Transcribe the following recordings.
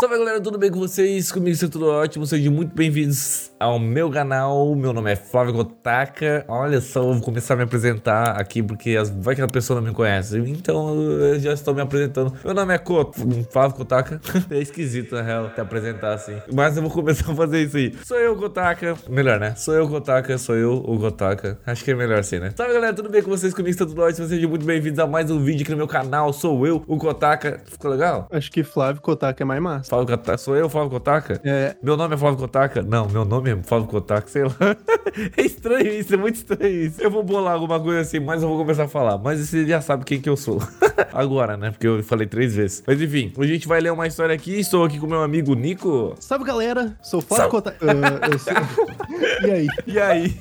Salve galera, tudo bem com vocês? Comigo está tudo ótimo, sejam muito bem-vindos ao meu canal. Meu nome é Flávio Kotaka. Olha só, eu vou começar a me apresentar aqui porque as, vai que a pessoa não me conhece. Então eu já estou me apresentando. Meu nome é Kot, Flávio Kotaka. é esquisito na real te apresentar assim, mas eu vou começar a fazer isso aí. Sou eu, Kotaka. Melhor, né? Sou eu, Kotaka. Sou eu, o Kotaka. Acho que é melhor assim, né? Salve galera, tudo bem com vocês? Comigo está tudo ótimo, sejam muito bem-vindos a mais um vídeo aqui no meu canal. Sou eu, o Kotaka. Ficou legal? Acho que Flávio Kotaka é mais massa. Flávio Kotaka. Sou eu, Flávio Kotaka? É. Meu nome é Flávio Kotaka? Não, meu nome é Flávio Kotaka, sei lá. é estranho isso, é muito estranho isso. Eu vou bolar alguma coisa assim, mas eu vou começar a falar. Mas você já sabe quem que eu sou. Agora, né? Porque eu falei três vezes. Mas enfim, hoje a gente vai ler uma história aqui. Estou aqui com meu amigo Nico. Salve galera, sou Flávio. Kotaka. Eu sou- e aí? E aí?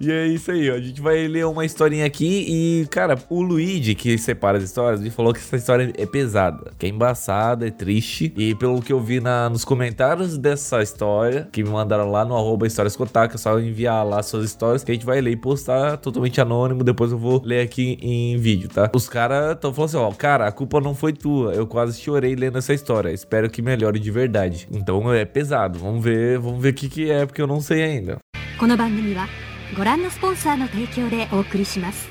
e é isso aí, ó. A gente vai ler uma historinha aqui e, cara, o Luigi, que separa as histórias, ele falou que essa história é pesada, que é embaçada, é triste. E pelo que eu vi na, nos comentários dessa história, que me mandaram lá no arroba histórias Kotaka, é só enviar lá suas histórias, que a gente vai ler e postar totalmente anônimo. Depois eu vou ler aqui em vídeo, tá? Os caras estão falando assim, ó, cara, a culpa não foi tua. Eu quase chorei lendo essa história. Espero que melhore de verdade. Então é pesado. Vamos ver, vamos ver o que, que é, porque eu não sei ainda. この番組はご覧のスポンサーの提供でお送りします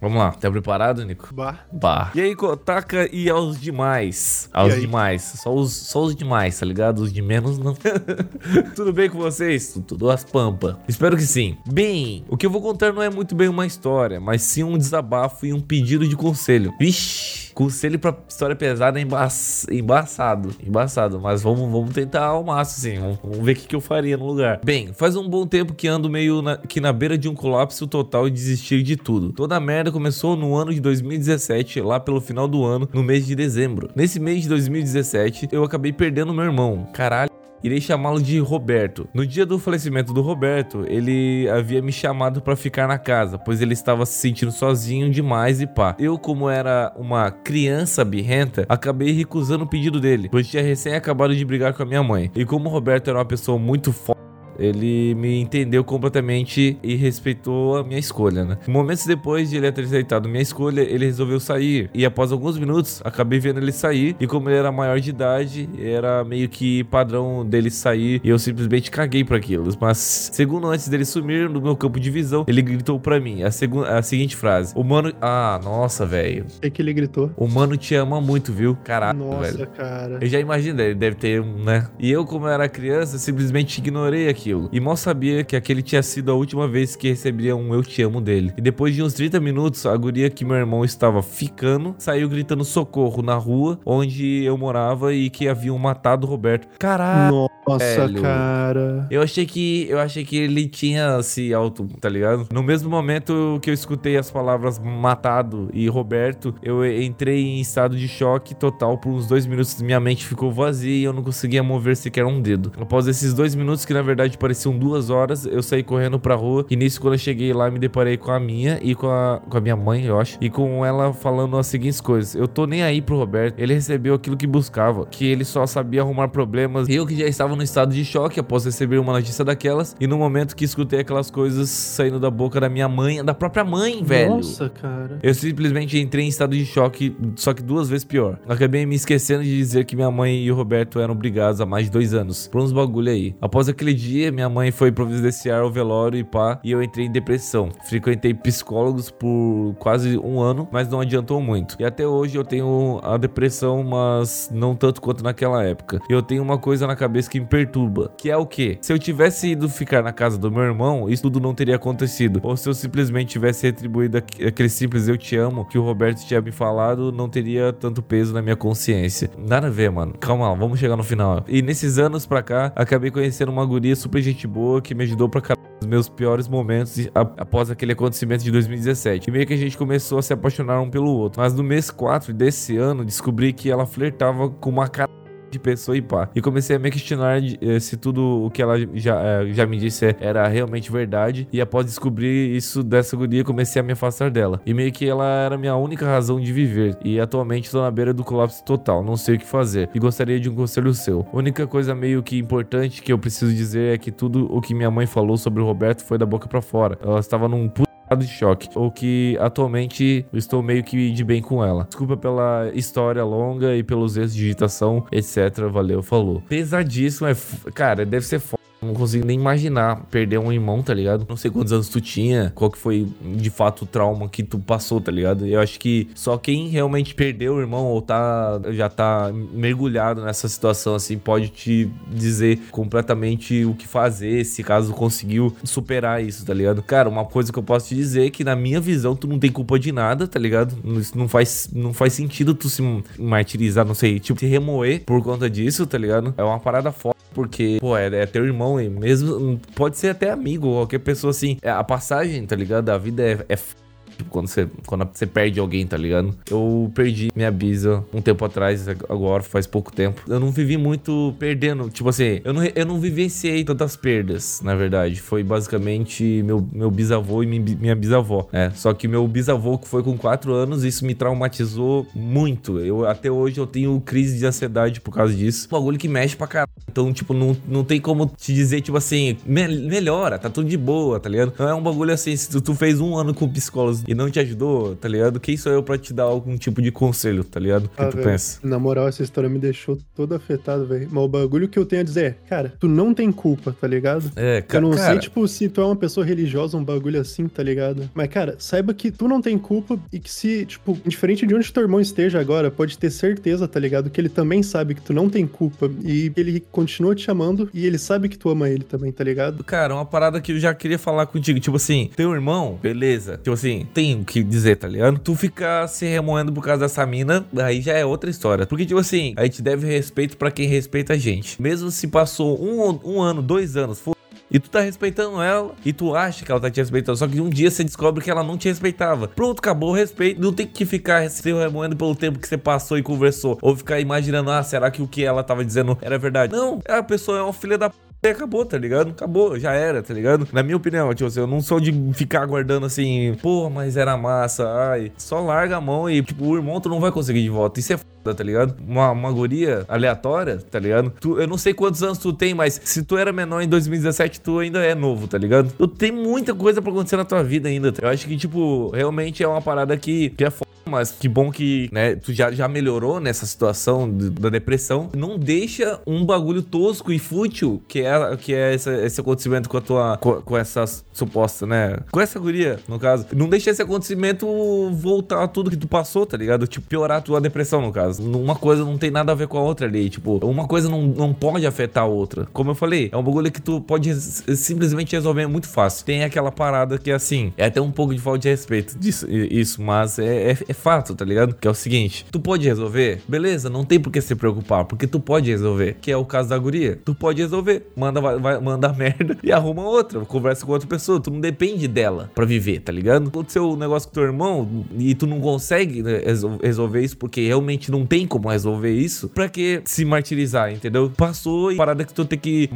Vamos lá, tá preparado, Nico? Bah. Bah. E aí, Kotaka e aos demais? Aos demais. Só os, só os demais, tá ligado? Os de menos não. Tudo bem com vocês? Tudo as pampa. Espero que sim. Bem, o que eu vou contar não é muito bem uma história, mas sim um desabafo e um pedido de conselho. Vixe. Conselho pra história pesada é emba embaçado. Embaçado. Mas vamos, vamos tentar ao máximo, sim. Vamos, vamos ver o que, que eu faria no lugar. Bem, faz um bom tempo que ando meio na, que na beira de um colapso total e desistir de tudo. Toda a merda começou no ano de 2017, lá pelo final do ano, no mês de dezembro. Nesse mês de 2017, eu acabei perdendo meu irmão. Caralho. Irei chamá-lo de Roberto. No dia do falecimento do Roberto, ele havia me chamado pra ficar na casa, pois ele estava se sentindo sozinho demais e pá. Eu, como era uma criança birrenta, acabei recusando o pedido dele, pois tinha recém acabado de brigar com a minha mãe. E como o Roberto era uma pessoa muito foda, ele me entendeu completamente e respeitou a minha escolha, né? Momentos depois de ele ter aceitado minha escolha, ele resolveu sair. E após alguns minutos, acabei vendo ele sair. E como ele era maior de idade, era meio que padrão dele sair. E eu simplesmente caguei pra aquilo. Mas, segundo antes dele sumir do meu campo de visão, ele gritou pra mim a, a seguinte frase: O mano. Ah, nossa, velho. O que, que ele gritou? O mano te ama muito, viu? Caralho, Nossa, velho. cara. Eu já imaginei, ele deve ter um, né? E eu, como eu era criança, simplesmente ignorei aquilo. E mal sabia que aquele tinha sido a última vez que receberia um eu te amo dele. E depois de uns 30 minutos, a guria que meu irmão estava ficando saiu gritando socorro na rua onde eu morava e que haviam matado o Roberto. Caralho. Nossa, velho. cara. Eu achei que eu achei que ele tinha se auto, tá ligado? No mesmo momento que eu escutei as palavras matado e Roberto, eu entrei em estado de choque total por uns dois minutos. Minha mente ficou vazia e eu não conseguia mover sequer um dedo. Após esses dois minutos, que na verdade pareciam duas horas, eu saí correndo pra rua. E nisso, quando eu cheguei lá, me deparei com a minha e com a, com a minha mãe, eu acho. E com ela falando as seguintes coisas: Eu tô nem aí pro Roberto. Ele recebeu aquilo que buscava, que ele só sabia arrumar problemas. Eu que já estava no estado de choque após receber uma notícia daquelas. E no momento que escutei aquelas coisas saindo da boca da minha mãe, da própria mãe, velho. Nossa, cara. Eu simplesmente entrei em estado de choque, só que duas vezes pior. Acabei me esquecendo de dizer que minha mãe e o Roberto eram brigados há mais de dois anos, por uns bagulho aí. Após aquele dia, minha mãe foi providenciar o velório e pá, e eu entrei em depressão. Frequentei psicólogos por quase um ano, mas não adiantou muito. E até hoje eu tenho a depressão, mas não tanto quanto naquela época. Eu tenho uma coisa na cabeça que me perturba, que é o quê? Se eu tivesse ido ficar na casa do meu irmão, isso tudo não teria acontecido. Ou se eu simplesmente tivesse retribuído aqu- aquele simples eu te amo que o Roberto tinha me falado, não teria tanto peso na minha consciência. Nada a ver, mano. Calma vamos chegar no final. E nesses anos pra cá, acabei conhecendo uma guria super gente boa que me ajudou pra caralho nos meus piores momentos após aquele acontecimento de 2017. E meio que a gente começou a se apaixonar um pelo outro. Mas no mês 4 desse ano, descobri que ela flertava com uma cara de pessoa e pá. E comecei a me questionar eh, se tudo o que ela já, eh, já me disse era realmente verdade. E após descobrir isso dessa guria, comecei a me afastar dela. E meio que ela era minha única razão de viver. E atualmente estou na beira do colapso total, não sei o que fazer. E gostaria de um conselho seu. A única coisa meio que importante que eu preciso dizer é que tudo o que minha mãe falou sobre o Roberto foi da boca pra fora. Ela estava num puto de choque. Ou que atualmente estou meio que de bem com ela. Desculpa pela história longa e pelos erros de digitação, etc. Valeu, falou. Pesadíssimo, é. Cara, deve ser foda. Não consigo nem imaginar perder um irmão, tá ligado? Não sei quantos anos tu tinha, qual que foi de fato o trauma que tu passou, tá ligado? Eu acho que só quem realmente perdeu o irmão ou tá já tá mergulhado nessa situação assim pode te dizer completamente o que fazer, se caso conseguiu superar isso, tá ligado? Cara, uma coisa que eu posso te dizer é que na minha visão tu não tem culpa de nada, tá ligado? Isso não faz não faz sentido tu se martirizar, não sei, tipo se remoer por conta disso, tá ligado? É uma parada foda porque, pô, é, é teu irmão e mesmo. Pode ser até amigo, qualquer pessoa assim. É, a passagem, tá ligado? A vida é. é f- Tipo, quando você, quando você perde alguém, tá ligado? Eu perdi minha bisa um tempo atrás, agora faz pouco tempo. Eu não vivi muito perdendo. Tipo assim, eu não, eu não vivenciei tantas perdas, na verdade. Foi basicamente meu, meu bisavô e mi- minha bisavó. É, só que meu bisavô, que foi com 4 anos, isso me traumatizou muito. Eu até hoje eu tenho crise de ansiedade por causa disso. Um bagulho que mexe pra caralho. Então, tipo, não, não tem como te dizer, tipo assim, "Me- melhora, tá tudo de boa, tá ligado? Não é um bagulho assim, se tu, tu fez um ano com psicólogos e não te ajudou, tá ligado? Quem sou eu pra te dar algum tipo de conselho, tá ligado? O que Ah, tu velho, pensa? Na moral, essa história me deixou todo afetado, velho. Mas o bagulho que eu tenho a dizer é, cara, tu não tem culpa, tá ligado? É, Eu cara. não cara, sei, tipo, se tu é uma pessoa religiosa, um bagulho assim, tá ligado? Mas, cara, saiba que tu não tem culpa e que se, tipo, diferente de onde teu irmão esteja agora, pode ter certeza, tá ligado? Que ele também sabe que tu não tem culpa e ele continua te amando e ele sabe que tu ama ele também, tá ligado? Cara, uma parada que eu já queria falar contigo. Tipo assim, teu irmão, beleza. Tipo assim, tem o que dizer, tá ligado? Tu ficar se remoendo por causa dessa mina, aí já é outra história. Porque, tipo assim, a gente deve respeito pra quem respeita a gente. Mesmo se passou um, um ano, dois anos, foda e tu tá respeitando ela, e tu acha que ela tá te respeitando, só que um dia você descobre que ela não te respeitava. Pronto, acabou o respeito. Não tem que ficar se remoendo pelo tempo que você passou e conversou. Ou ficar imaginando, ah, será que o que ela tava dizendo era verdade? Não, a pessoa é uma filha da p. E acabou, tá ligado? Acabou, já era, tá ligado? Na minha opinião, tipo assim, eu não sou de ficar aguardando assim, pô, mas era massa, ai. Só larga a mão e, tipo, o irmão tu não vai conseguir de volta. Isso é foda, tá ligado? Uma, uma guria aleatória, tá ligado? Tu, eu não sei quantos anos tu tem, mas se tu era menor em 2017, tu ainda é novo, tá ligado? Tu tem muita coisa pra acontecer na tua vida ainda. tá? Eu acho que, tipo, realmente é uma parada que, que é foda. Mas que bom que, né, tu já, já melhorou nessa situação de- da depressão. Não deixa um bagulho tosco e fútil, que é, que é esse, esse acontecimento com a tua. Com, com essa suposta, né? Com essa guria, no caso. Não deixa esse acontecimento voltar a tudo que tu passou, tá ligado? Tipo, piorar a tua depressão, no caso. Uma coisa não tem nada a ver com a outra ali. Tipo, uma coisa não, não pode afetar a outra. Como eu falei, é um bagulho que tu pode simplesmente resolver muito fácil. Tem aquela parada que, assim, é até um pouco de falta de respeito disso, isso, mas é, é, é fato, tá ligado? Que é o seguinte: tu pode resolver, beleza, não tem por que se preocupar, porque tu pode resolver. Que é o caso da guria. Tu pode resolver, manda, vai, vai- manda merda e arruma outra, conversa com outra pessoa. Tu não depende dela pra viver, tá ligado? Aconteceu um negócio com teu irmão e tu não consegue né, resol- resolver isso porque realmente não tem como resolver isso, pra que se martirizar, entendeu? Passou e parada que tu tem que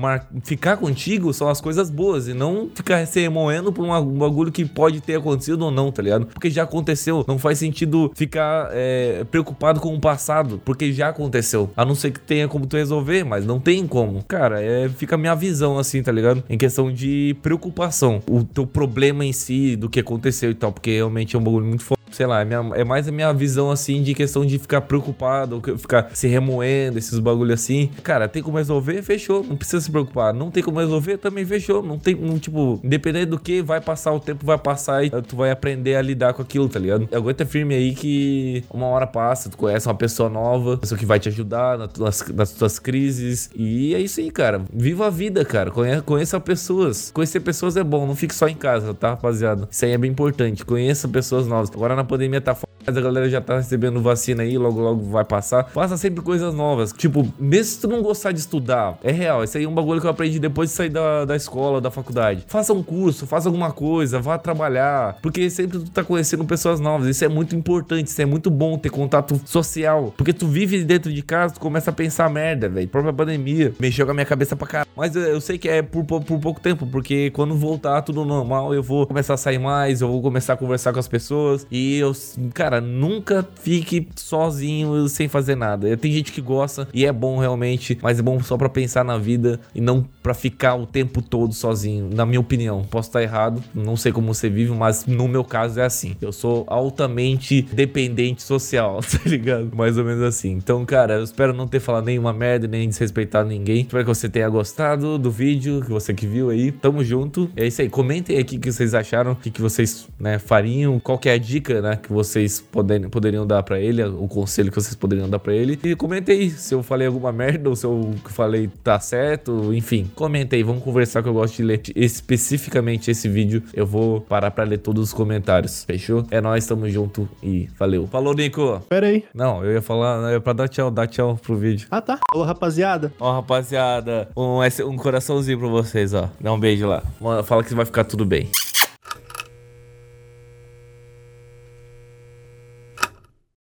ficar contigo são as coisas boas e não ficar se remoendo por um bagulho que pode ter acontecido ou não, tá ligado? Porque já aconteceu, não faz sentido ficar é, preocupado com o passado, porque já aconteceu. A não ser que tenha como tu resolver, mas não tem como. Cara, é, fica a minha visão assim, tá ligado? Em questão de preocupação. O teu problema em si, do que aconteceu e tal, porque realmente é um bagulho muito foda. Sei lá, é, minha- é mais a minha visão assim de questão de ficar preocupado, ficar se remoendo, esses bagulho assim. Cara, tem como resolver? Fechou. Não precisa se preocupar. Não tem como resolver? Também fechou. Não tem, não, tipo, independente do que, vai passar o tempo, vai passar e tu vai aprender a lidar com aquilo, tá ligado? Aguenta firme aí que uma hora passa, tu conhece uma pessoa nova, pessoa que vai te ajudar na- nas, nas tuas crises. E é isso aí, cara. Viva a vida, cara. Conheça, conheça pessoas. Conhecer pessoas é bom, não fique só em casa, tá, rapaziada? Isso aí é bem importante. Conheça pessoas novas. Agora na pandemia tá foda, mas a galera já tá recebendo vacina aí, logo logo vai passar. Faça sempre coisas novas. Tipo, mesmo se tu não gostar de estudar, é real. Isso aí é um bagulho que eu aprendi depois de sair da, da escola, da faculdade. Faça um curso, faça alguma coisa, vá trabalhar. Porque sempre tu tá conhecendo pessoas novas. Isso é muito importante, isso é muito bom ter contato social. Porque tu vive dentro de casa, tu começa a pensar merda, velho. Própria pandemia mexeu com a minha cabeça pra caralho. Mas eu, eu sei que é por, pou- por pouco tempo, porque quando voltar tudo normal, eu vou começar a sair mais, eu vou começar a conversar com as pessoas. E eu, cara, nunca fique sozinho sem fazer nada. Tem gente que gosta e é bom realmente, mas é bom só para pensar na vida e não para ficar o tempo todo sozinho, na minha opinião. Posso estar errado, não sei como você vive, mas no meu caso é assim. Eu sou altamente dependente social, tá ligado? Mais ou menos assim. Então, cara, eu espero não ter falado nenhuma merda, nem desrespeitado ninguém. Espero que você tenha gostado do vídeo, que você que viu aí. Tamo junto. É isso aí. Comentem aqui o que vocês acharam, o que, que vocês né, fariam, qual que é a dica, né, que vocês poderiam, poderiam dar para ele, o conselho que vocês poderiam dar para ele. E comentem aí se eu falei alguma merda ou se eu falei tá certo, enfim. Comentem aí, vamos conversar que eu gosto de ler especificamente esse vídeo. Eu vou parar para ler todos os comentários. Fechou? É nós, tamo junto e valeu. Falou, Nico. Pera aí. Não, eu ia falar, né, pra dar tchau, dar tchau pro vídeo. Ah, tá. Ô, rapaziada. Ó, rapaziada, um, um coraçãozinho pra vocês, ó. Dá um beijo lá. Fala que vai ficar tudo bem.